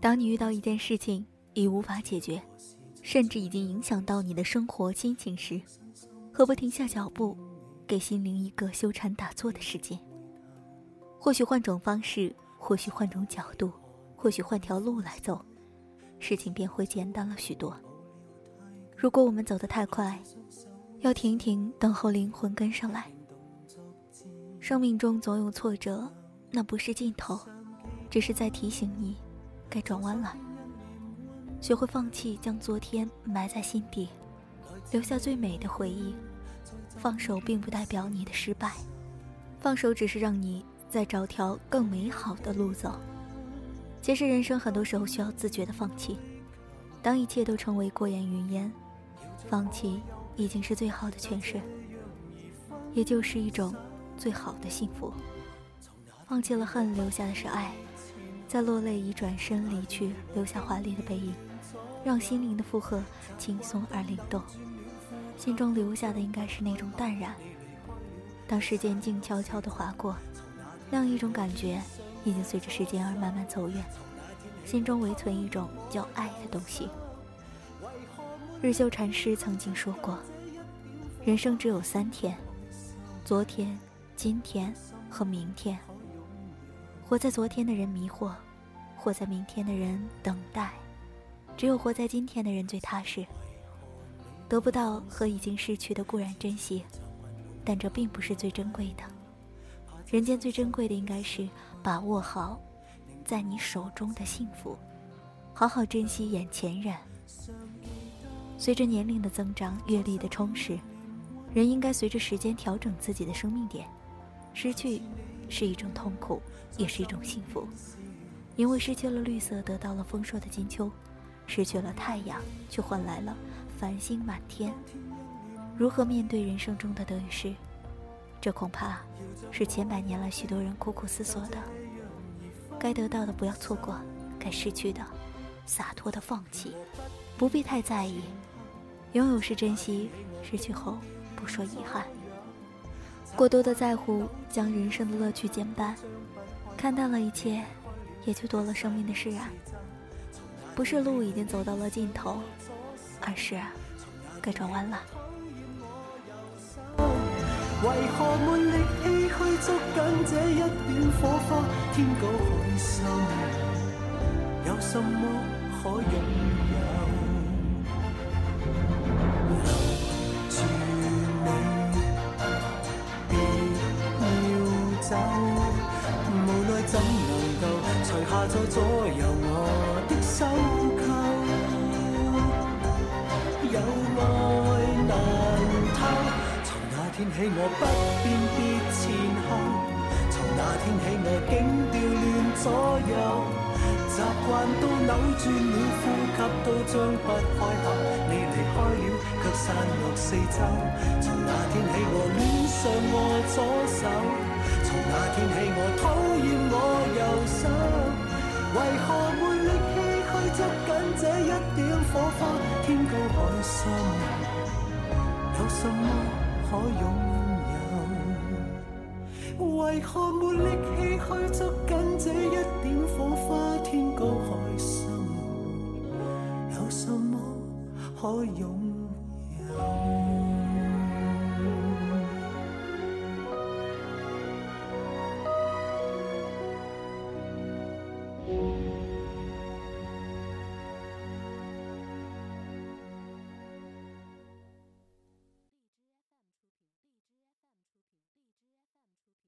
当你遇到一件事情已无法解决，甚至已经影响到你的生活心情时，何不停下脚步，给心灵一个修禅打坐的时间？或许换种方式，或许换种角度，或许换条路来走，事情便会简单了许多。如果我们走得太快，要停一停，等候灵魂跟上来。生命中总有挫折，那不是尽头，只是在提醒你。该转弯了，学会放弃，将昨天埋在心底，留下最美的回忆。放手并不代表你的失败，放手只是让你再找条更美好的路走。其实人生很多时候需要自觉的放弃，当一切都成为过眼云烟，放弃已经是最好的诠释，也就是一种最好的幸福。放弃了恨，留下的是爱。在落泪已转身离去，留下华丽的背影，让心灵的负荷轻松而灵动。心中留下的应该是那种淡然。当时间静悄悄地划过，那样一种感觉已经随着时间而慢慢走远。心中唯存一种叫爱的东西。日修禅师曾经说过：“人生只有三天，昨天、今天和明天。”活在昨天的人迷惑，活在明天的人等待，只有活在今天的人最踏实。得不到和已经失去的固然珍惜，但这并不是最珍贵的。人间最珍贵的应该是把握好在你手中的幸福，好好珍惜眼前人。随着年龄的增长，阅历的充实，人应该随着时间调整自己的生命点，失去。是一种痛苦，也是一种幸福，因为失去了绿色，得到了丰硕的金秋；失去了太阳，却换来了繁星满天。如何面对人生中的得与失？这恐怕是千百年来许多人苦苦思索的。该得到的不要错过，该失去的洒脱的放弃，不必太在意。拥有是珍惜，失去后不说遗憾。过多的在乎将人生的乐趣减半，看淡了一切，也就多了生命的释然。不是路已经走到了尽头，而是该转弯了。为何没力气去捉紧这一点火花？天高海深，有什么可走，无奈怎能够除下在左右我的收购，有爱难偷。从那天起我不辨别前后，从那天起我竟调乱左右，习惯都扭转了，呼吸都张不开口。你离开了，却散落四周。从那天起我恋上我左手，那天起我讨厌我右手。为何没力气去捉紧这一点火花？天高海深，有什么可拥有？为何没力气去捉紧这一点火花？天高海深，有什么可拥？you